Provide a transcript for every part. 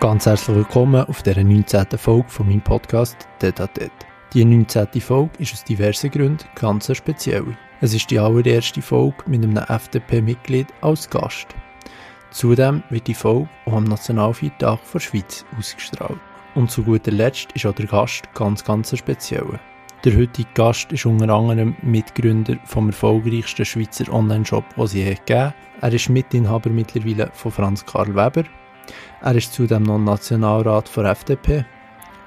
Ganz herzlich willkommen auf der 19. Folge von meinem Podcast Tete Die 19. Folge ist aus diversen Gründen ganz speziell. Es ist die allererste Folge mit einem FDP-Mitglied als Gast. Zudem wird die Folge auch am Nationalfeiertag der Schweiz ausgestrahlt. Und zu guter Letzt ist auch der Gast ganz, ganz speziell. Der heutige Gast ist unter anderem Mitgründer vom erfolgreichsten Schweizer Online-Shop, den sie je gegeben Er ist Mitinhaber mittlerweile von Franz Karl Weber. Er ist zudem noch Nationalrat der FDP,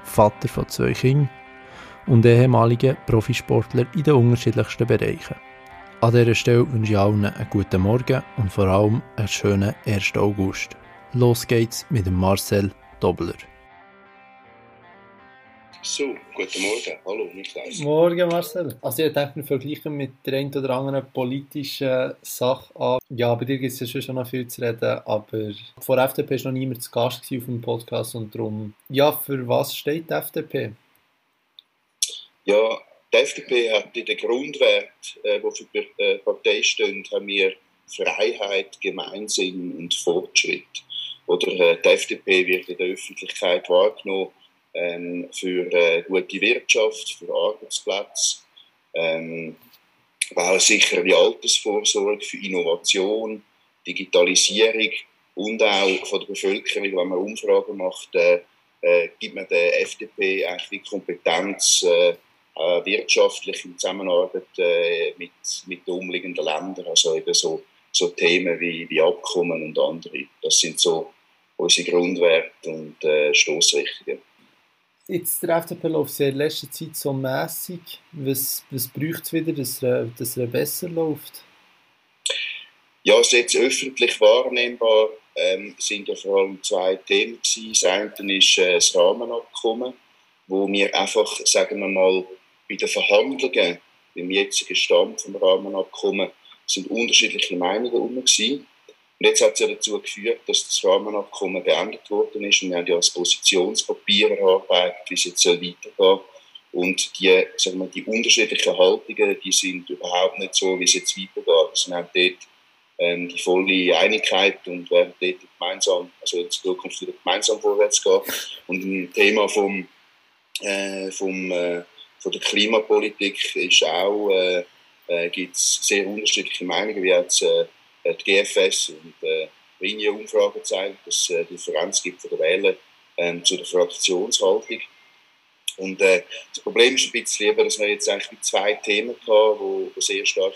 Vater von zwei Kindern und ehemaliger Profisportler in den unterschiedlichsten Bereichen. An dieser Stelle wünsche ich allen einen guten Morgen und vor allem einen schönen 1. August. Los geht's mit Marcel Dobler. So, guten Morgen. Hallo, Niklaus. Morgen, Marcel. Also, ich denke, wir vergleichen mit der einen oder anderen politischen Sache an. Ja, bei dir gibt es ja schon noch viel zu reden, aber vor FDP war noch niemand zu Gast auf dem Podcast und darum, ja, für was steht die FDP? Ja, die FDP hat in den Grundwert, äh, die für die äh, Partei stehen, haben wir Freiheit, Gemeinsinn und Fortschritt. Oder äh, die FDP wird in der Öffentlichkeit wahrgenommen ähm, für äh, gute Wirtschaft, für Arbeitsplätze, ähm, auch sicher wie Altersvorsorge, für Innovation, Digitalisierung und auch von der Bevölkerung, wenn man Umfragen macht, äh, äh, gibt man der FDP eigentlich die Kompetenz, äh, äh, wirtschaftlich in Zusammenarbeit äh, mit, mit den umliegenden Ländern, also eben so, so Themen wie, wie Abkommen und andere. Das sind so unsere Grundwerte und äh, Stoßrichtungen. Jetzt der FDP läuft ja in letzter Zeit so mäßig. Was, was braucht es wieder, dass er, dass er besser läuft? Ja, es jetzt öffentlich wahrnehmbar ähm, sind ja vor allem zwei Themen gewesen. Das eine ist äh, das Rahmenabkommen, wo wir einfach, sagen wir mal, bei den Verhandlungen im jetzigen Stand vom Rahmenabkommen sind unterschiedliche Meinungen herum. Und jetzt hat es ja dazu geführt, dass das Rahmenabkommen beendet worden ist und wir haben ja das Positionspapier erarbeitet, wie es jetzt soll weitergehen und die, sagen wir, die unterschiedlichen Haltungen, die sind überhaupt nicht so, wie es jetzt weitergeht. Also wir haben dort ähm, die volle Einigkeit und werden dort gemeinsam, also in Zukunft wieder gemeinsam vorwärts gehen. Und ein Thema vom, äh, vom äh, von der Klimapolitik ist auch, äh, äh, gibt es sehr unterschiedliche Meinungen, wie jetzt äh, die GFS und äh, Linie-Umfragen zeigen, dass es äh, Differenz gibt von den Wählern äh, zu der Fraktionshaltung. Und äh, das Problem ist ein bisschen lieber, dass wir jetzt eigentlich zwei Themen haben, wo, wo sehr stark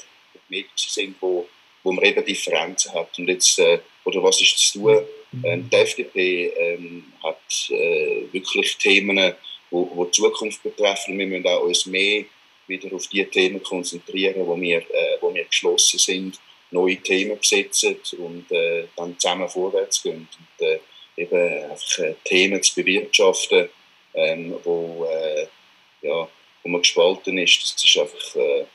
Medien sind, wo, wo man eben Differenzen hat. Und jetzt, äh, oder was ist zu tun? Ähm, die FDP ähm, hat äh, wirklich Themen, wo, wo die Zukunft betreffen. Wir müssen auch uns mehr wieder auf die Themen konzentrieren, wo wir, äh, wo wir geschlossen sind, neue Themen besetzen und äh, dann zusammen vorwärts gehen. Und, äh, eben einfach äh, Themen zu bewirtschaften, ähm, wo, äh, ja, wo man gespalten ist, das ist einfach äh,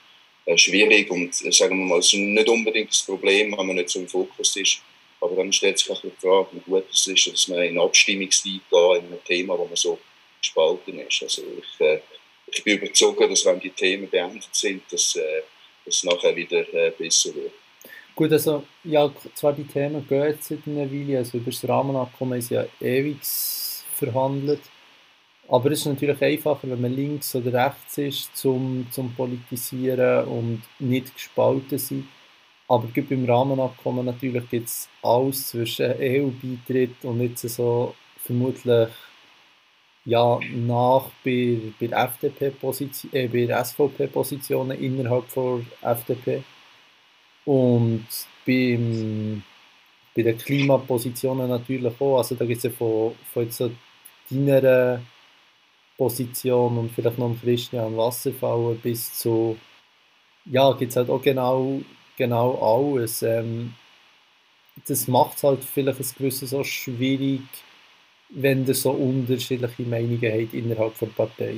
äh schwierig und äh, sagen wir mal, es ist nicht unbedingt das Problem, wenn man nicht so im Fokus ist, aber dann stellt sich auch die Frage, wie gut es ist, dass man in Abstimmungszeit geht, in einem Thema, wo man so gespalten ist. Also ich, äh, ich bin überzeugt, dass wenn die Themen beendet sind, dass äh, es nachher wieder äh, besser wird. Gut, also ja, zwar die Themen gehen jetzt seit einer Weile, also über das Rahmenabkommen ist ja ewig verhandelt, aber es ist natürlich einfacher, wenn man links oder rechts ist, zum, zum Politisieren und nicht gespalten sein. Aber beim Rahmenabkommen natürlich gibt es alles zwischen EU-Beitritt und jetzt so vermutlich ja, nach bei, bei FDP-Position, äh, bei SVP-Positionen innerhalb der FDP und beim, bei den Klimapositionen natürlich auch. Also da gibt es ja von, von jetzt so deiner Position und vielleicht noch Christian Wasserfauer bis zu, ja, gibt es halt auch genau, genau alles. Ähm, das macht es halt vielleicht ein gewisses so schwierig, wenn ihr so unterschiedliche Meinungen habt innerhalb der Partei?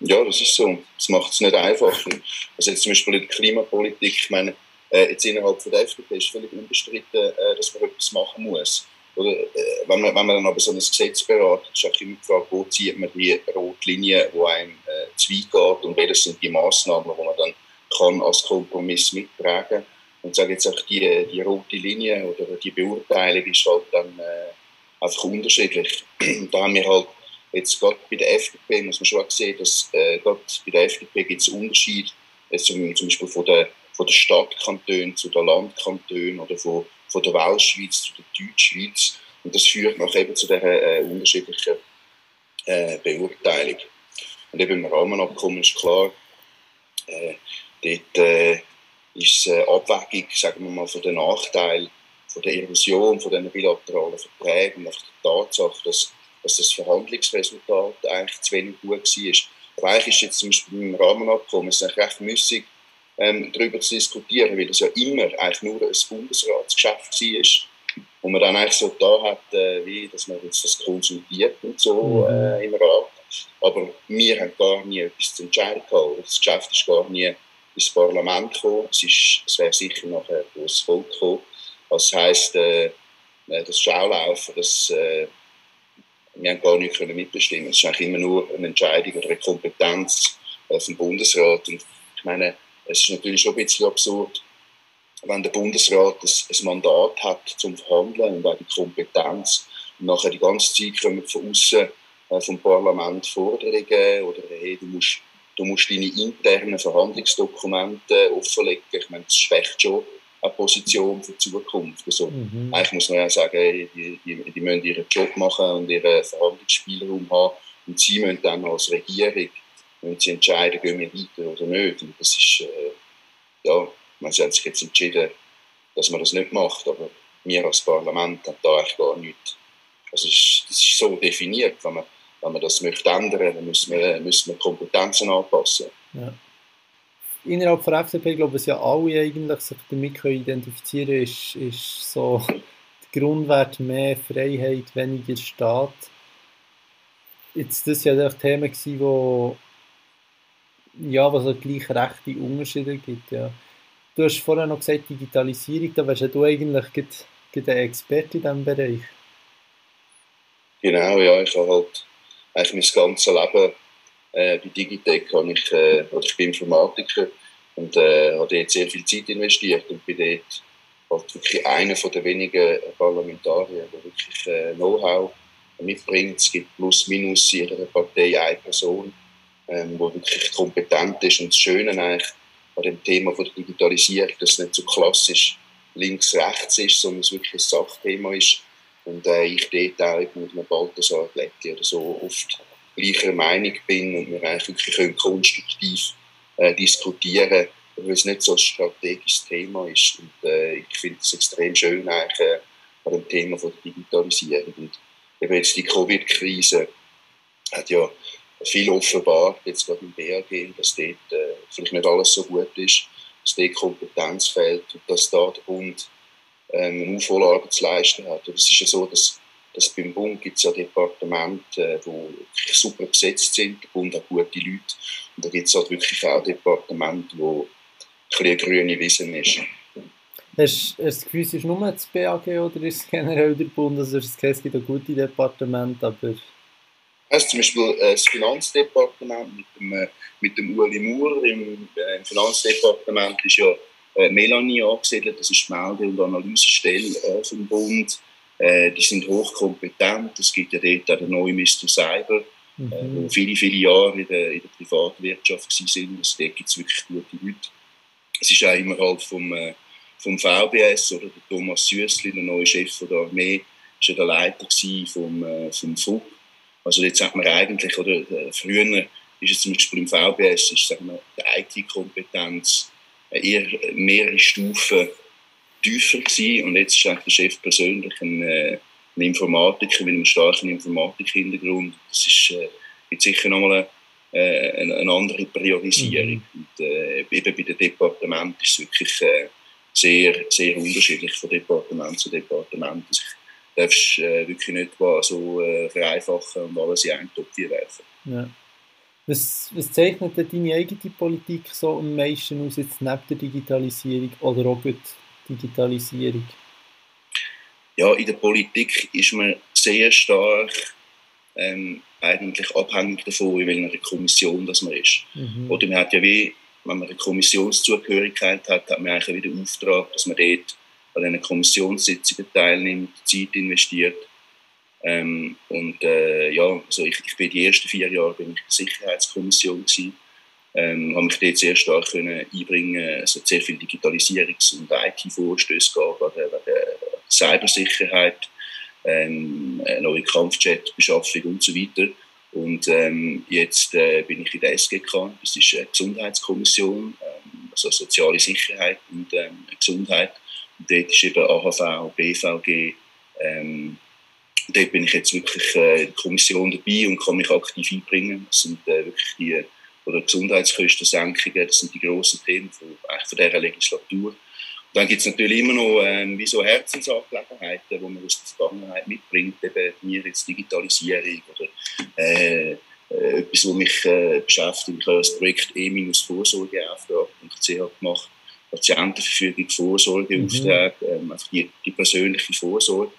Ja, das ist so. Das macht es nicht einfacher. Also jetzt zum Beispiel in der Klimapolitik, ich meine, äh, jetzt innerhalb der FDP ist völlig unbestritten, äh, dass man etwas machen muss. Oder, äh, wenn, man, wenn man dann aber so ein Gesetz beratet, ist auch immer die Frage, wo zieht man die rote Linie, die einem äh, zu weit geht und welche sind die Massnahmen, die man dann kann als Kompromiss mittragen. Und sage jetzt auch die, die rote Linie oder die Beurteilung ist halt dann äh, einfach unterschiedlich. da haben wir halt jetzt gerade bei der FDP, muss man schon sehen, dass äh, gerade bei der FDP gibt es Unterschied, zum, zum Beispiel von der, von der Stadtkanton zu der Landkanton oder von, von der Weltschweiz zu der Deutschschweiz. Und das führt noch eben zu dieser äh, unterschiedlichen äh, Beurteilung. Und eben im Rahmenabkommen ist klar, äh, dort äh, ist eine Abwägung, sagen wir mal, von den Nachteilen, von der Erosion, von diesen bilateralen Verträgen und der Tatsache, dass, dass das Verhandlungsresultat eigentlich zu wenig gut war. Eigentlich ist jetzt zum Beispiel im Rahmenabkommen es ist recht müßig, ähm, darüber zu diskutieren, weil das ja immer eigentlich nur ein Bundesratsgeschäft war wo man dann eigentlich so da hat, äh, wie, dass man jetzt das konsultiert und so mhm. äh, im Rat. Aber wir haben gar nie etwas zu entscheiden gehabt. Das Geschäft ist gar nie ins Parlament gekommen. Es, ist, es wäre sicher nachher das Volk gekommen. Das heisst, äh, äh, das Schaulaufen, das, äh, wir haben gar nicht können mitbestimmen. Es ist eigentlich immer nur eine Entscheidung oder eine Kompetenz äh, vom Bundesrat. Und ich meine, es ist natürlich schon ein bisschen absurd, wenn der Bundesrat ein, ein Mandat hat zum Verhandeln und auch die Kompetenz und nachher die ganze Zeit kommen von außen äh, vom Parlament Forderungen oder hey, du musst, du musst deine internen Verhandlungsdokumente offenlegen. Ich meine, das schwächt schon eine Position für die Zukunft. Also, mhm. Eigentlich muss man ja sagen, hey, die, die, die müssen ihren Job machen und ihren Verhandlungsspielraum haben und sie müssen dann als Regierung müssen sie entscheiden, gehen wir weiter oder nicht. Und das ist, äh, ja, man haben sich jetzt entschieden, dass man das nicht macht, aber wir als Parlament haben da eigentlich gar nichts. Also ist, das ist so definiert, wenn man, wenn man das möchte ändern, dann müssen wir, müssen wir Kompetenzen anpassen. Ja. Innerhalb der FDP glaube ich, ja alle eigentlich sich damit können identifizieren ist, ist so der Grundwert mehr Freiheit, weniger Staat. Jetzt, das war ja Thema, wo ja, was es gleich rechte Unterschiede gibt. Ja. Du hast vorher noch gesagt, Digitalisierung, da wärst du eigentlich ein Experte in diesem Bereich. Genau, ja, ich habe halt eigentlich mein ganzes Leben äh, bei Digitec, habe ich, äh, oder ich bin Informatiker und äh, habe dort sehr viel Zeit investiert und bin dort halt wirklich einer der wenigen Parlamentarier, der wirklich äh, Know-how mitbringt. Es gibt plus minus in jeder Partei eine Person, ähm, die wirklich kompetent ist und das Schöne eigentlich an dem Thema von der Digitalisierung, dass es nicht so klassisch links-rechts ist, sondern es wirklich ein Sachthema ist. Und äh, ich dort auch mit einem Balthasar Glätti oder so oft gleicher Meinung bin und wir eigentlich wirklich können konstruktiv äh, diskutieren weil es nicht so ein strategisches Thema ist. Und äh, ich finde es extrem schön eigentlich, äh, an dem Thema von der Digitalisierung. Und eben jetzt die Covid-Krise hat ja viel offenbart, jetzt gerade im BAG, dass dort äh, vielleicht nicht alles so gut ist, dass dort Kompetenz fehlt und dass da der Bund ähm, eine Aufholarbeit zu leisten hat. Und es ist ja so, dass, dass beim Bund gibt es ja Departemente, die wirklich super besetzt sind, der Bund hat gute Leute und da gibt es halt wirklich auch Departemente, wo ein eine grüne Wiese ist. Hast du das Gefühl, es ist nur das BAG oder ist es generell der Bund? Also es gibt ein gutes Departement, aber also zum Beispiel äh, das Finanzdepartement mit dem, äh, mit dem Uli Maurer. Im, äh, Im Finanzdepartement ist ja äh, Melanie angesiedelt, das ist die Melde- und Analysestelle vom Bund. Äh, die sind hochkompetent. Es gibt ja dort auch den neuen Mr. Cyber, mhm. äh, wo viele, viele Jahre in der, in der Privatwirtschaft waren. Also dort gibt es wirklich gute Leute. Es ist auch immer halt vom, äh, vom VBS oder der Thomas Süssli, der neue Chef der Armee, ist ja der Leiter vom, äh, vom FUB. Also jetzt sagt man eigentlich, oder äh, früher ist es zum Beispiel im VBS, ist sagen wir, die IT-Kompetenz eher mehrere Stufen tiefer gewesen und jetzt ist eigentlich der Chef persönlich ein, äh, ein Informatiker mit einem starken Informatik-Hintergrund. Das ist äh, jetzt sicher nochmal eine, äh, eine, eine andere Priorisierung. Mhm. Und, äh, eben bei den Departementen ist es wirklich äh, sehr, sehr unterschiedlich von Departement zu Departement. Darfst äh, wirklich nicht so äh, vereinfachen und alles in einen Topf werfen. Ja. Was, was zeichnet denn deine eigene Politik so am meisten aus, jetzt neben der Digitalisierung oder auch die Digitalisierung? Ja, in der Politik ist man sehr stark ähm, eigentlich abhängig davon, in welcher Kommission das man ist. Mhm. Oder man hat ja wie, wenn man eine Kommissionszugehörigkeit hat, hat man eigentlich wieder den Auftrag, dass man dort an diesen Kommissionssitzungen teilnimmt, Zeit investiert. Ähm, und äh, ja, also ich, ich bin die ersten vier Jahre bin ich in der Sicherheitskommission gewesen. Ähm, habe mich dort sehr stark können einbringen Es hat sehr viel Digitalisierungs- und IT-Vorstöße gab, wegen Cybersicherheit, ähm, neue Kampfjet-Beschaffung und so weiter. Und ähm, jetzt äh, bin ich in der SGK, das ist eine Gesundheitskommission, ähm, also soziale Sicherheit und ähm, Gesundheit. Dort ist eben AHV, BVG, ähm, dort bin ich jetzt wirklich äh, in der Kommission dabei und kann mich aktiv einbringen. Das sind äh, wirklich die oder Gesundheitskostensenkungen, das sind die grossen Themen von, von dieser Legislatur. Und dann gibt es natürlich immer noch ähm, wie so Herzensangelegenheiten, die man aus der Vergangenheit mitbringt, eben mir jetzt Digitalisierung oder äh, äh, etwas, was mich äh, beschäftigt. Ich habe das Projekt e-vorsorgeauftrag.ch gemacht, Patientenverfügung, Vorsorgeauftrag, mhm. ähm, einfach die, die persönliche Vorsorge.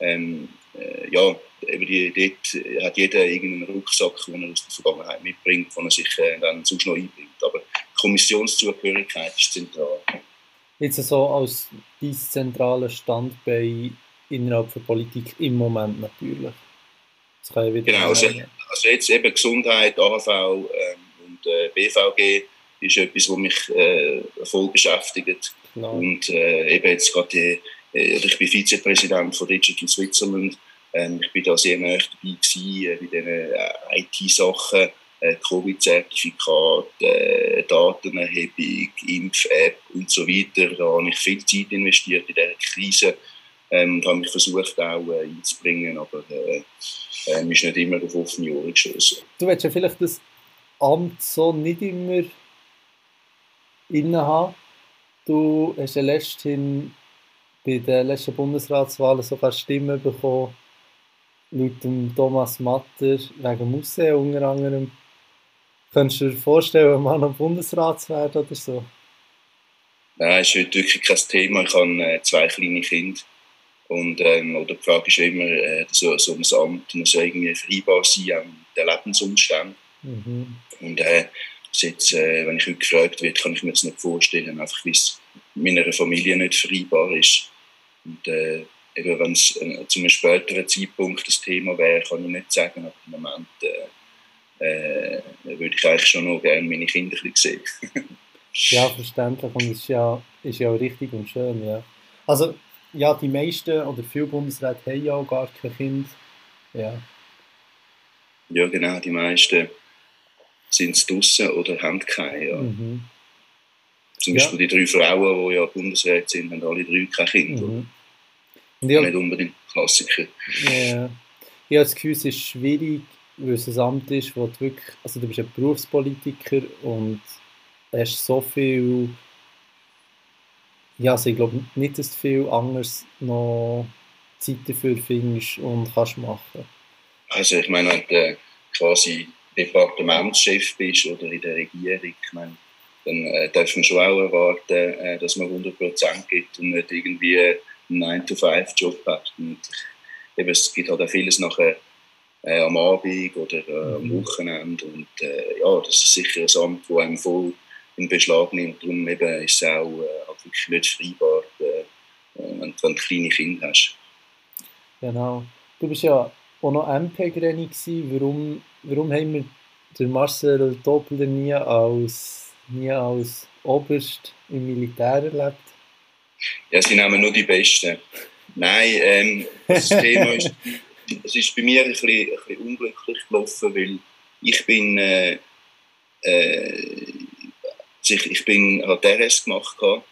Ähm, äh, ja, die, dort hat jeder irgendeinen Rucksack, den er aus der Vergangenheit mitbringt, den er sich äh, dann sonst noch einbringt. Aber Kommissionszugehörigkeit ist zentral. Jetzt so als dein zentraler Standbein innerhalb der Politik im Moment natürlich. Das kann ich wieder genau, also, also, jetzt eben Gesundheit, AHV ähm, und äh, BVG ist etwas, was mich äh, voll beschäftigt. Klar. Und äh, eben jetzt gerade die äh, ich bin Vizepräsident von Digital Switzerland. Ähm, ich bin da sehr nah dabei gewesen, äh, bei diesen äh, IT-Sachen, Covid-Zertifikat, Datenerhebung, Impf-App und so weiter. Da habe ich viel Zeit investiert in dieser Krise ähm, und habe mich versucht auch einzubringen, aber äh, äh, ist nicht immer auf offene Ohren geschossen. Du willst ja vielleicht das Amt so nicht immer innehaben. Du hast ja letztens bei den letzten Bundesratswahlen sogar Stimmen bekommen, laut dem Thomas Matter wegen Museum unter anderem. Könntest du dir vorstellen, mal noch Bundesrat zu werden oder so? Nein, das ist heute wirklich kein Thema. Ich habe äh, zwei kleine Kinder. Und, ähm, oder die Frage ist immer, äh, so, so ein Amt muss irgendwie vereinbar sein an den Lebensumständen. Mhm. Und äh, jetzt, äh, wenn ich heute gefragt werde, kann ich mir das nicht vorstellen, einfach wie es meiner Familie nicht vereinbar ist. Und äh, wenn es äh, zu einem späteren Zeitpunkt das Thema wäre, kann ich nicht sagen, aber im Moment äh, äh, würde ich eigentlich schon noch gerne meine Kinder sehen. ja, verständlich. Und ist ja, ist ja richtig und schön, ja. Also, ja, die meisten oder viele Bundesräte haben ja auch gar kein Kind. Ja. Ja, genau, die meisten sind draußen oder haben keine. Ja. Mhm. Zum Beispiel ja. die drei Frauen, die ja Bundesräte sind, haben alle drei kein Kind. Mhm. Ja. Nicht unbedingt Klassiker. Ja. Ich habe das Gefühl, es ist schwierig, weil es ein Amt ist, wo du wirklich, also du bist ein Berufspolitiker und hast so viel, ja, also ich glaube nicht, dass du viel anderes noch Zeit dafür findest und kannst machen. Also ich meine, quasi Departementschef bist oder in der Regierung, ich meine, dann äh, darf man schon auch erwarten, äh, dass man 100% gibt und nicht irgendwie einen 9-to-5-Job hat. Und eben, es gibt halt auch vieles nachher äh, am Abend oder äh, am mhm. Wochenende. Und äh, ja, das ist sicher ein Amt, das einem voll in Beschlag nimmt. Darum eben ist es auch äh, halt wirklich nicht freibar, äh, wenn, wenn du kleine Kinder hast. Genau. Du bist ja auch noch MP-Greni Warum, warum haben wir den Marcel Doppler nie als, nie als Oberst im Militär erlebt? Ja, sie nehmen nur die Besten. Nein, ähm, das Thema ist, es ist bei mir ein bisschen, ein bisschen unglücklich gelaufen, weil ich bin, äh, äh, ich, ich bin DRS gemacht hatte,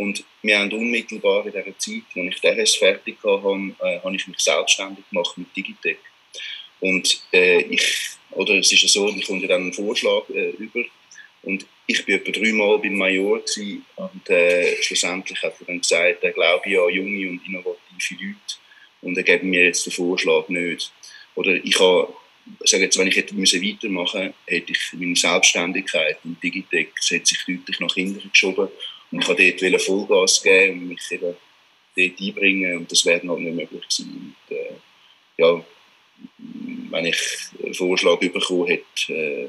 und wir haben unmittelbar in der Zeit, als ich DRS fertig hatte, äh, habe ich mich selbstständig gemacht mit Digitec. Und äh, ich, oder es ist ja so, ich komme dann einen Vorschlag äh, über und ich war etwa dreimal beim Major und äh, schlussendlich hat er dann gesagt, er glaube ja an junge und innovative Leute und er gibt mir jetzt den Vorschlag nicht. Oder ich habe, sage jetzt, wenn ich hätte müssen weitermachen hätte ich meine Selbstständigkeit und Digitec das sich deutlich nach hinten geschoben und ich wollte dort Vollgas geben und mich eben dort einbringen und das wäre noch nicht möglich gewesen. Und, äh, ja, wenn ich einen Vorschlag bekommen hätte, äh,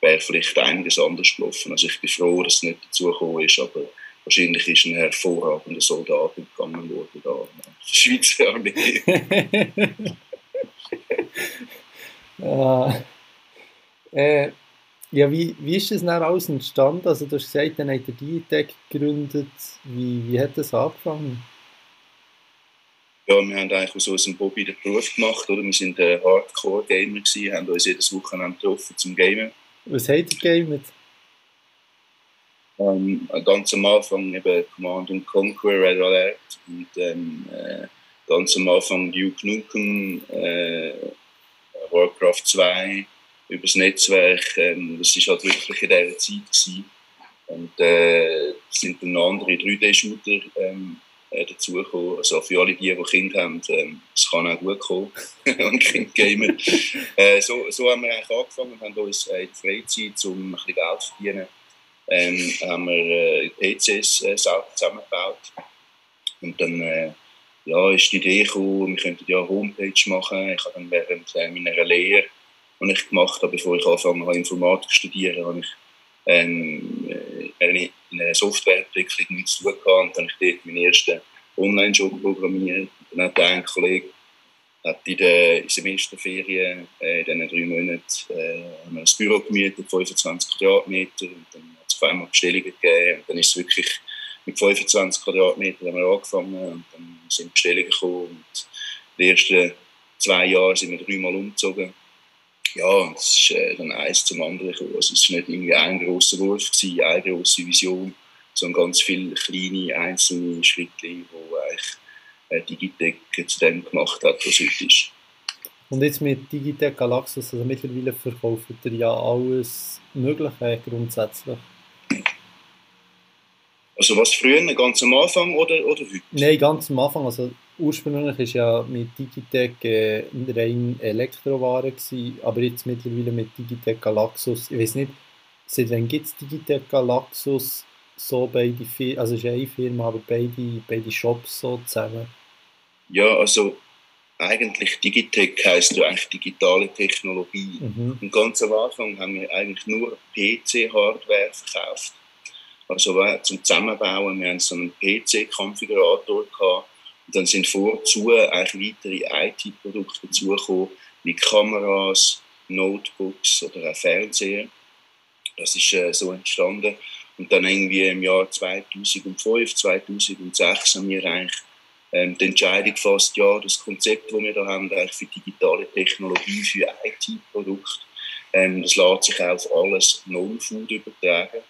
wäre vielleicht einiges anders gelaufen. Also ich bin froh, dass es nicht dazu gekommen ist, aber wahrscheinlich ist ein hervorragender Soldat gegangen worden da der Schweizer Armee. Äh, äh, ja, wie, wie ist das dann alles entstanden? Also du hast gesagt, dann habt ihr Digitec gegründet. Wie, wie hat das angefangen? Ja, wir haben eigentlich aus unserem Hobby den Beruf gemacht. Oder? Wir sind Hardcore-Gamer gewesen, haben uns jedes Wochenende getroffen zum Gamen. Was habt ihr gegamet? Ähm, ganz am Anfang eben Command Conquer, Red Alert und ähm, äh, ganz am Anfang Duke Nukem, äh, Warcraft 2, über das Netzwerk. Ähm, das war halt wirklich in dieser Zeit. Gewesen. Und äh, sind dann andere 3D-Shooter ähm, äh, dazugekommen. Also für alle die, die Kinder haben, ähm, es kann auch gut kommen und Kind gamen. äh, so, so haben wir eigentlich angefangen und haben uns äh, in der Freizeit, um ein bisschen Geld zu verdienen, ähm, haben wir äh, PCs äh, zusammengebaut. Und dann äh, ja, ist die Idee gekommen, wir könnten ja eine Homepage machen. Ich habe dann während äh, meiner Lehre, die ich gemacht habe, bevor ich angefangen habe, Informatik zu studieren, habe ich ähm, äh, in einer Softwareentwicklung nichts zu tun gehabt. Und dann habe ich dort meinen ersten Online-Job programmiert. Und dann hat ein Kollege hat in den Semesterferien, äh, in diesen drei Monaten, äh, ein Büro gemietet, 25 Quadratmeter. Und dann hat es auf einmal Bestellungen gegeben. Und dann ist es wirklich mit 25 Quadratmetern haben wir angefangen und dann sind Bestellungen gekommen und die ersten zwei Jahre sind wir dreimal umgezogen. Ja, und es ist äh, dann eins zum anderen gekommen. Also es war nicht irgendwie ein grosser Wurf, gewesen, eine grosse Vision, sondern ganz viele kleine, einzelne Schritte, die eigentlich äh, Digitec zu dem gemacht hat, was heute ist. Und jetzt mit Digitec Galaxus, also mittlerweile verkauft ihr ja alles Mögliche grundsätzlich. Also was früher, ganz am Anfang oder, oder heute? Nein, ganz am Anfang. Also ursprünglich war ja mit Digitec äh, rein Elektroware, gewesen, aber jetzt mittlerweile mit Digitec Galaxus. Ich weiß nicht, seit wann gibt es Digitec Galaxus so beide Firmen, also es ist eine Firma, aber beide, beide Shops so zusammen? Ja, also eigentlich Digitec heisst ja eigentlich digitale Technologie. Mhm. Und ganz am Anfang haben wir eigentlich nur PC-Hardware verkauft. Also zum Zusammenbauen, wir haben so einen PC-Konfigurator gehabt. Dann sind vorzu eigentlich weitere IT-Produkte dazugekommen, wie Kameras, Notebooks oder auch Fernseher. Das ist äh, so entstanden. Und dann irgendwie im Jahr 2005, 2006 haben wir eigentlich ähm, die Entscheidung gefasst, ja, das Konzept, das wir da haben, eigentlich für digitale Technologie, für IT-Produkte, ähm, das lässt sich auch auf alles Non-Food übertragen.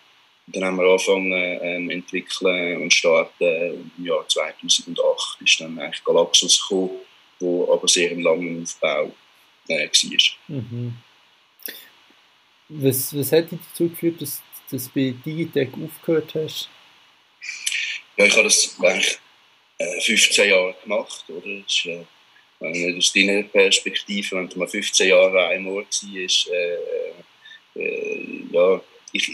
Dann haben wir angefangen ähm, entwickeln und starten im Jahr 2008 ist dann eigentlich Galaxus gekommen, wo aber sehr im langen Aufbau äh, war. Mhm. Was, was hat dich dazu geführt, dass, du bei Digitec aufgehört hast? Ja, ich habe das eigentlich äh, 15 Jahre gemacht, oder? Das ist, äh, nicht aus deiner Perspektive, wenn du mal 15 Jahre einmal war, ist, äh, äh, ja, ich,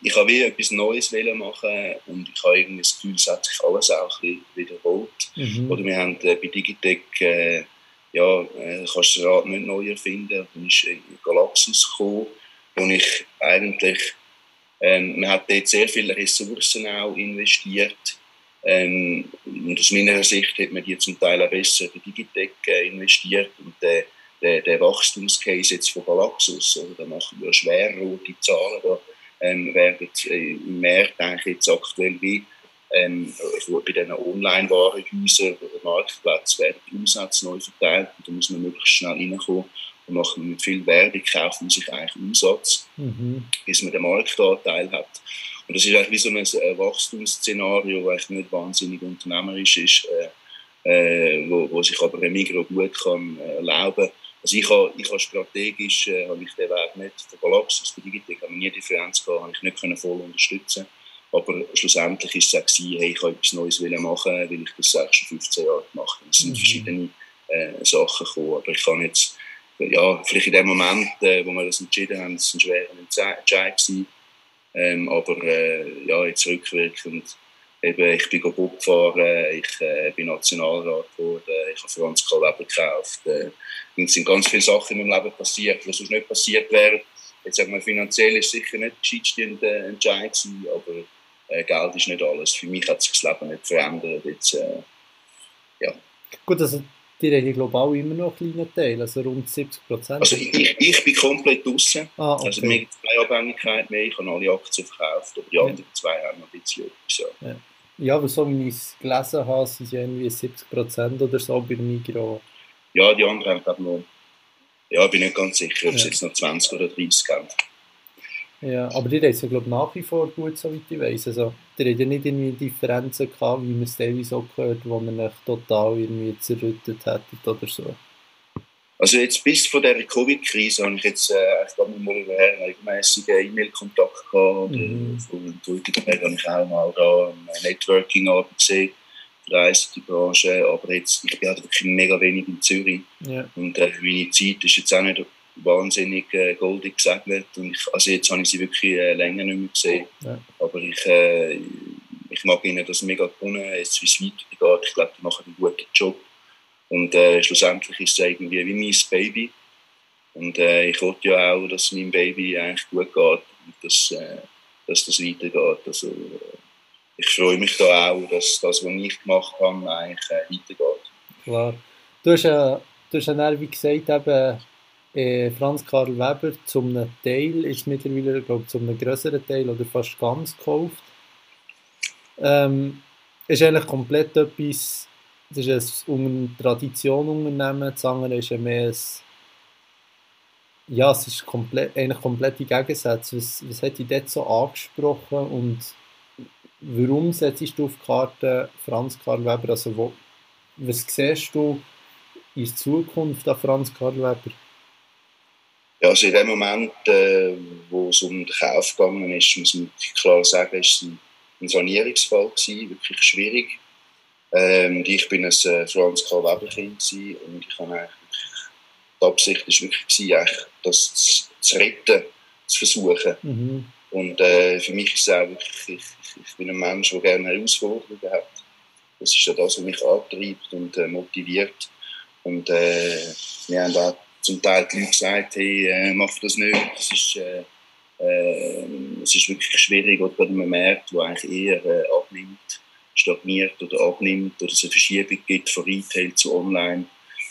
ich habe wie etwas Neues machen und ich habe irgendwie das Gefühl, es hat sich alles auch ein bisschen wiederholt. Mhm. Oder wir haben äh, bei Digitec, äh, ja, äh, kannst du das Rad nicht neu erfinden. Dann ist Galaxus gekommen, wo ich eigentlich, ähm, man hat dort sehr viele Ressourcen auch investiert. Ähm, und aus meiner Sicht hat man die zum Teil auch besser in Digitec äh, investiert. Und der, der, der Wachstumscase jetzt von Galaxus, oder, da machen wir schwer rote Zahlen. Da, ähm, werden äh, im März eigentlich jetzt aktuell wie ähm, bei diesen Online-Warenhäusern oder Marktplätzen werden die Umsätze neu verteilt und da muss man möglichst schnell reinkommen und nachher mit viel Werbung kauft man sich eigentlich Umsatz, mhm. bis man den Marktanteil hat. Und das ist eigentlich wie so ein Wachstumsszenario, das nicht wahnsinnig unternehmerisch ist, äh, äh, wo, wo sich aber ein Migros gut kann äh, erlauben kann, also ich habe, ich habe strategisch äh, habe ich den Weg nicht von Galaxus bei Digitec, habe nie Differenz gehabt, habe ich nicht können voll unterstützen aber schlussendlich ist es auch hey, ich habe etwas Neues machen, weil ich das seit schon 15 Jahre gemacht habe. Es sind mhm. verschiedene äh, Sachen gekommen, aber ich kann jetzt, ja, vielleicht in dem Moment, äh, wo wir das entschieden haben, es ein schwerer Entscheid gewesen, ähm, aber äh, ja, jetzt rückwirkend eben, ich bin Bob gefahren, ich äh, bin Nationalrat geworden, ich habe Franz Karl Weber gekauft. Äh, es sind ganz viele Sachen in meinem Leben passiert, die sonst nicht passiert wären. Jetzt sagen wir, finanziell ist sicher nicht der gescheitste Entscheid gewesen, aber äh, Geld ist nicht alles. Für mich hat sich das Leben nicht verändert. Jetzt, äh, ja. Gut, also die reden global immer noch einen kleinen Teil, also rund 70 Prozent. Also ich, ich bin komplett draußen. Ah, okay. Also mir gibt es keine Abhängigkeit mehr, ich habe alle Aktien verkauft, aber die anderen zwei haben noch ein bisschen etwas. Ja. Ja. ja, aber so wie ich es gelesen habe, sind es ja irgendwie 70 Prozent oder so bei Migros. Ja, die anderen haben glaube noch, ja, ich bin nicht ganz sicher, ob es Ja. jetzt noch 20 oder 30 haben. Ja, aber die reisen, glaube ich, nach wie vor gut, soweit ich weiß. Also, die haben ja nicht irgendwie Differenzen gehabt, wie man es teilweise auch gehört, wo man euch total irgendwie zerrüttet hätte oder so. Also jetzt bis vor dieser Covid-Krise habe ich jetzt, äh, ich glaube mal über regelmäßigen E-Mail-Kontakt gehabt. Mhm. Von Twitter habe ich auch mal da ein Networking-Abend gesehen, für die ICT-Branche. Aber jetzt, ich bin halt wirklich mega wenig in Zürich. Ja, Und äh, meine Zeit ist jetzt auch nicht wahnsinnig äh, goldig gesegnet. Und ich, also jetzt habe ich sie wirklich äh, länger nicht mehr gesehen. Ja. Aber ich, äh, ich mag ihnen das mega gewonnen, jetzt wie es weitergeht. Ich glaube, die machen einen guten Job. Und äh, schlussendlich ist es irgendwie wie mein Baby. Und äh, ich hoffe ja auch, dass es meinem Baby eigentlich gut geht und dass, äh, dass das weitergeht. Also, äh, ich freue mich da auch, dass das, was ich gemacht habe, eigentlich äh, weitergeht. klar. Du hast du hast ja wie gesagt, eben, äh, Franz Karl Weber zum Teil, ist mittlerweile, glaube ich, zum größeren Teil oder fast ganz gekauft. Ähm, ist eigentlich komplett etwas, das ist ein Un- Tradition-Unternehmen, das andere ist mehr ein, ja, es ist komplett, eigentlich komplette Gegensätze. Was, was hat dich dort so angesprochen und warum setzt du auf die Karte Franz Karl Weber? Also wo, was siehst du in Zukunft an Franz Karl Weber? Ja, also in dem Moment, äh, wo es um den Kauf gegangen ist, muss man klar sagen, ist es ein, ein Sanierungsfall gewesen, wirklich schwierig. Ähm, und ich bin ein äh, Franz Karl Weber Kind gewesen und ich habe eigentlich die Absicht ist wirklich gewesen, das zu, zu retten, zu versuchen. Mhm. Und äh, für mich ist es auch wirklich, ich, ich, ich bin ein Mensch, der gerne Herausforderungen hat. Das ist ja das, was mich antreibt und äh, motiviert. Und äh, wir haben auch zum Teil die Leute gesagt, hey, äh, mach das nicht. Das ist, äh, äh, es ist wirklich schwierig, oder gerade im Markt, der eigentlich eher äh, abnimmt, stagniert oder abnimmt, oder es eine Verschiebung gibt von Retail zu Online.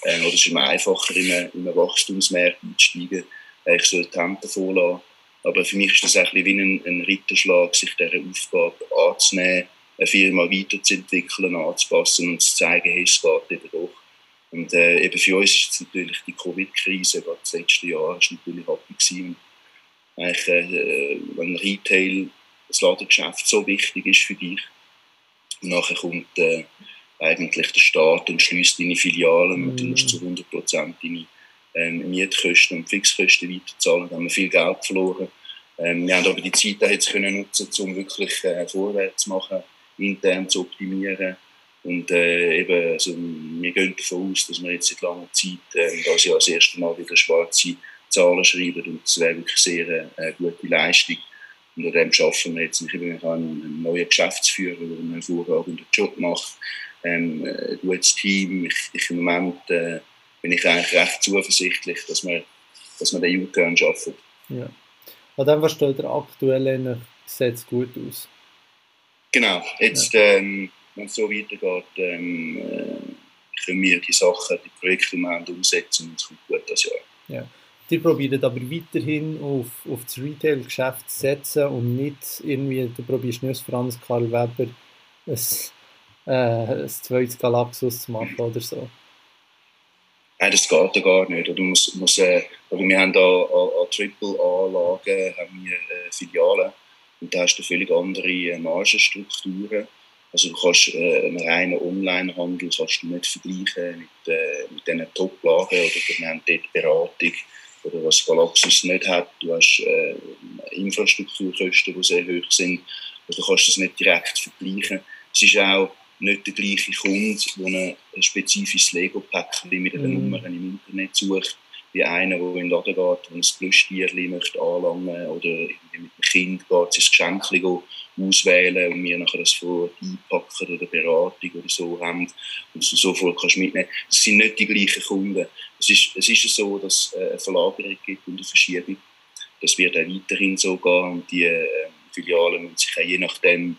Äh, oder es ist immer einfacher, in einen, in einen Wachstumsmarkt einzusteigen. Äh, ich soll die Hände davon lassen. Aber für mich ist das ein wie ein, ein Ritterschlag, sich dieser Aufgabe anzunehmen, eine Firma weiterzuentwickeln, anzupassen und zu zeigen, hey, es geht eben doch. Und äh, eben für uns ist natürlich die Covid-Krise, gerade das letzte Jahr, ist natürlich happy gewesen. Und Eigentlich, äh, wenn Retail, das Ladengeschäft so wichtig ist für dich, und nachher kommt äh, eigentlich der Staat und schließt deine Filialen Mhm. und du musst zu 100% deine ähm, Mietkosten und Fixkosten weiterzahlen. Da haben wir viel Geld verloren. Ähm, wir haben aber die Zeit jetzt können nutzen, um wirklich äh, vorwärts zu machen, intern zu optimieren. Und äh, eben, also, wir gehen davon aus, dass wir jetzt seit langer Zeit äh, das Jahr das erste Mal wieder schwarze Zahlen schreiben und das wäre wirklich sehr äh, gute Leistung. Und an dem arbeiten wir jetzt. Ich habe einen, neuen Geschäftsführer, der einen hervorragenden Job macht, ähm, ein gutes Team. Ich, ich im Moment äh, bin ich eigentlich recht zuversichtlich, dass wir, dass wir den U-Turn schaffen. Ja. An dem, was steht der aktuell eigentlich, sieht es gut aus. Genau, jetzt, ähm, wenn es so weitergeht, ähm, äh, können wir die Sachen, die Projekte, wir haben, umsetzen und es kommt gut das Jahr. Die probieren aber weiterhin auf, auf das Retail-Geschäft zu setzen und nicht irgendwie, du probierst nicht Franz Karl Weber ein, äh, ein zweites Galaxus zu machen oder so. Nein, das geht ja gar nicht. Oder muss, muss, äh, oder wir haben da an, an Triple-A-Lagen haben wir äh, Filialen und da hast du völlig andere äh, Margenstrukturen. Also du kannst äh, einen reinen Online-Handel kannst du nicht vergleichen mit, äh, mit diesen Top-Lagen oder wir haben dort Beratung oder was Galaxus nicht hat. Du hast äh, Infrastrukturkosten, die sehr hoch sind. Also du kannst das nicht direkt vergleichen. Es ist auch nicht der gleiche Kunde, der ein spezifisches Lego-Päckchen mit einer Mhm. Nummer im Internet sucht, wie einer, der in den Laden geht und ein Plüschtierchen möchte anlangen oder mit dem Kind geht, sein Geschenk auswählen und wir nachher das vor einpacken oder Beratung oder so haben und du sofort kannst mitnehmen. Das sind nicht die gleichen Kunden. Es ist, es ist so, dass es äh, eine Verlagerung gibt und eine Verschiebung. Das wird auch weiterhin so gehen und die äh, Filialen müssen sich auch je nachdem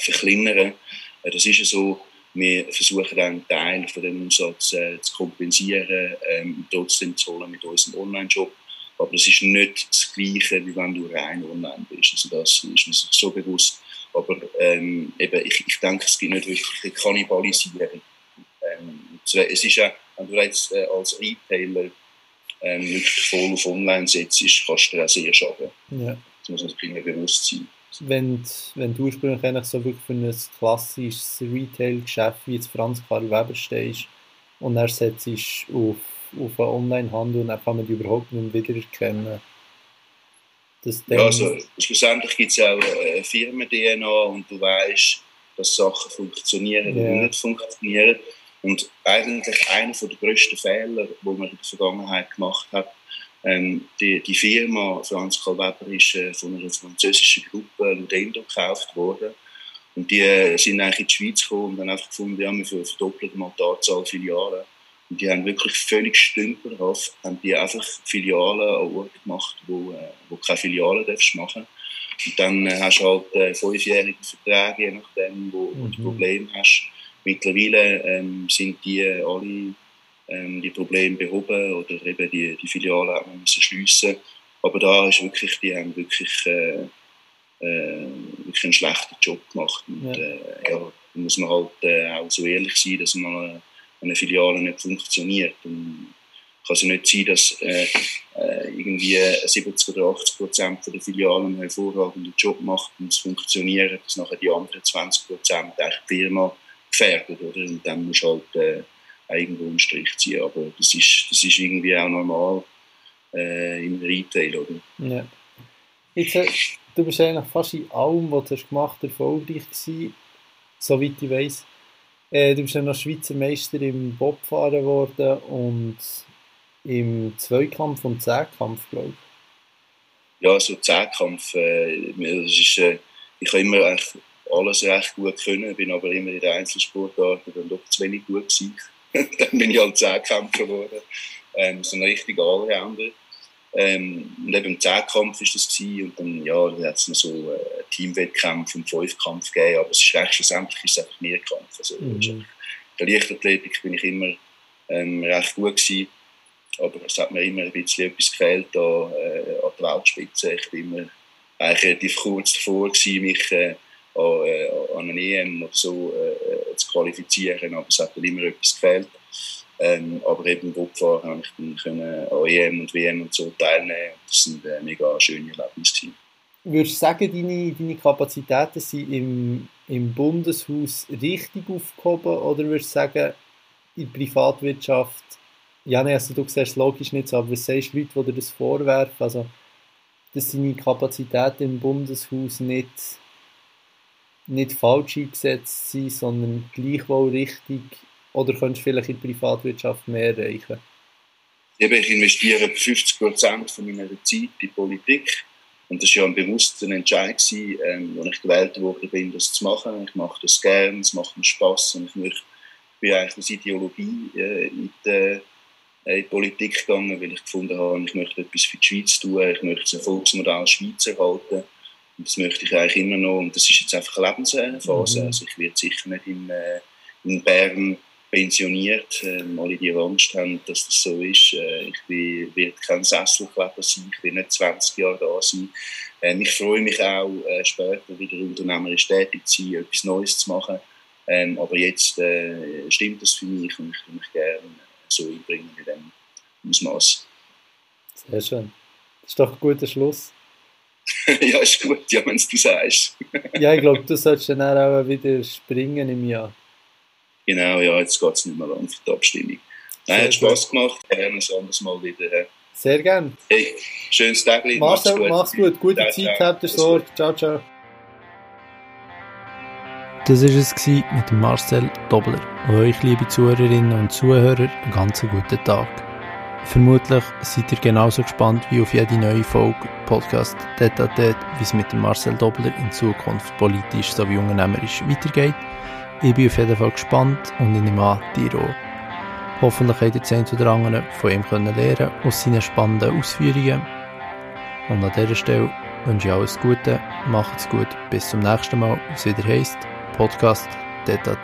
verkleinern. Äh, Das ist so, wir versuchen einen Teil von dem Umsatz äh, zu kompensieren, ähm, trotzdem zu holen mit unserem Online-Shop. Aber es ist nicht das Gleiche, wie wenn du rein online bist. Also das ist mir so bewusst. Aber ähm, eben, ich, ich denke, es gibt nicht wirklich eine Kannibalisierung. Ähm, es ist ja, wenn du jetzt äh, als Retailer ähm, wirklich voll auf Online setzt, kannst du dir auch sehr schaden. Ja. Das muss man sich bewusst sein. Wenn, wenn du ursprünglich eigentlich so wirklich für ein klassisches Retail-Geschäft wie jetzt Franz Karl Weber stehst und dann setzt auf, auf einen Online-Handel und dann kann man die überhaupt nicht wiedererkennen. ja, also schlussendlich gibt es auch äh, Firmen-DNA und du weißt, dass Sachen funktionieren oder yeah. nicht funktionieren. Und eigentlich einer der grössten Fehler, die man in der Vergangenheit gemacht hat, ähm, die, die Firma Franz Karl Weber ist äh, von einer französischen Gruppe Ludendo gekauft worden. Und die äh, sind eigentlich in die Schweiz gekommen und haben einfach gefunden, ja, wir verdoppeln mal die Anzahl Filialen. Und die haben wirklich völlig stümperhaft, haben die einfach Filialen an Orten gemacht, wo, äh, wo keine Filialen darfst machen. Und dann äh, hast du halt äh, fünfjährige Verträge, je nachdem, wo, mhm. du Probleme hast. Mittlerweile ähm, sind die alle ähm, die Probleme behoben oder eben die, die Filiale hat man müssen schliessen. Aber da ist wirklich, die haben wirklich, äh, äh, wirklich einen schlechten Job gemacht. Und, ja. Äh, ja, da muss man halt äh, auch so ehrlich sein, dass man eine Filiale nicht funktioniert. Und kann es nicht sein, dass äh, äh irgendwie 70 oder 80 Prozent der Filialen einen hervorragenden Job macht und es funktioniert, dass nachher die anderen 20 Prozent die Firma gefährdet, oder? Und dann muss halt irgendwo einen Strich ziehen. Aber das ist, das ist irgendwie auch normal äh, im Retail, oder? Ja. Jetzt, äh, du bist eigentlich fast in allem, was du hast gemacht hast, erfolgreich gewesen, soweit ich weiss. Äh, du bist ja noch Schweizer Meister im Bobfahren geworden und im Zweikampf und Zehnkampf, glaube ich. Ja, so Zehnkampf, äh, das ist, äh, ich habe immer eigentlich alles recht gut können, bin aber immer in den Einzelsportarten dann doch zu wenig gut gewesen. Dann bin ich halt Zehnkämpfer geworden, ähm, so ein richtiger Allrounder. Ähm, und eben im Zehnkampf war das gewesen, und dann, ja, dann hat es noch so äh, Teamwettkämpfe und Fünfkampf gegeben, aber es ist recht, schlussendlich ist es einfach Mehrkampf. Also, mhm. in der Leichtathletik bin ich immer ähm, recht gut gewesen, aber es hat mir immer ein bisschen etwas gefehlt da, äh, an der Weltspitze. Ich war immer eigentlich relativ kurz davor gewesen, mich äh, an, äh, an eine EM oder so äh, zu qualifizieren, aber es hat dann immer etwas gefehlt. Ähm, aber eben Wupfahren konnte ich dann können an EM und WM und so teilnehmen. Das sind äh, mega schöne Erlebnisse. Würdest du sagen, deine, deine Kapazitäten sind im, im Bundeshaus richtig aufgehoben oder würdest du sagen, in der Privatwirtschaft, ja, nee, also du siehst es logisch nicht so, aber was sagst du Leute, die dir das vorwerfen, also, dass deine Kapazitäten im Bundeshaus nicht nicht falsch eingesetzt sein, sondern gleichwohl richtig? Oder könntest du vielleicht in der Privatwirtschaft mehr erreichen? Eben, ich investiere 50 Prozent von meiner Zeit in Politik. Und das war ja ein bewusster Entscheid, gewesen, ähm, als ich gewählt worden bin, das zu machen. Ich mache das gerne, es macht mir Spass und ich bin eigentlich aus Ideologie äh, in, die, äh, in die Politik gegangen, weil ich gefunden habe, ich möchte etwas für die Schweiz tun, ich möchte das Erfolgsmodell Schweiz erhalten. Und das möchte ich eigentlich immer noch. Und das ist jetzt einfach eine Lebensphase. Mhm. Also ich werde sicher nicht in, äh, in Bern pensioniert. Ähm, alle, die Angst haben, dass das so ist. Äh, ich bin, werde kein Sesselkleber sein. Ich will nicht 20 Jahre da sein. Ähm, ich freue mich auch, äh, später wieder unternehmerisch tätig zu sein, etwas Neues zu machen. Ähm, aber jetzt äh, stimmt das für mich und ich würde mich gerne so einbringen in dem Ausmaß. Sehr schön. Das ist doch ein guter Schluss. ja, ist gut, ja, wenn du sagst. ja, ich glaube, du solltest dann auch wieder springen im Jahr. Genau, ja, jetzt geht es nicht mehr lang für die Abstimmung. Nein, hat Spass gemacht, gerne ein anderes Mal wieder. Sehr gerne. Hey, schönes Tag. Mach's, gut. Mach's gut, gute ciao, Zeit, habt ihr Sorge. Ciao, ciao. Das war es mit Marcel Dobler. Und euch, liebe Zuhörerinnen und Zuhörer, einen ganz guten Tag. Vermutlich seid ihr genauso gespannt wie auf jede neue Folge Podcast Data wie es mit Marcel Dobler in Zukunft politisch sowie unternehmerisch weitergeht. Ich bin auf jeden Fall gespannt und ich nehme an, dir auch. Hoffentlich habt ihr das eine oder andere von ihm können lernen aus seinen spannenden Ausführungen. Und an dieser Stelle wünsche ich alles Gute, macht's gut, bis zum nächsten Mal, es wieder heisst Podcast Data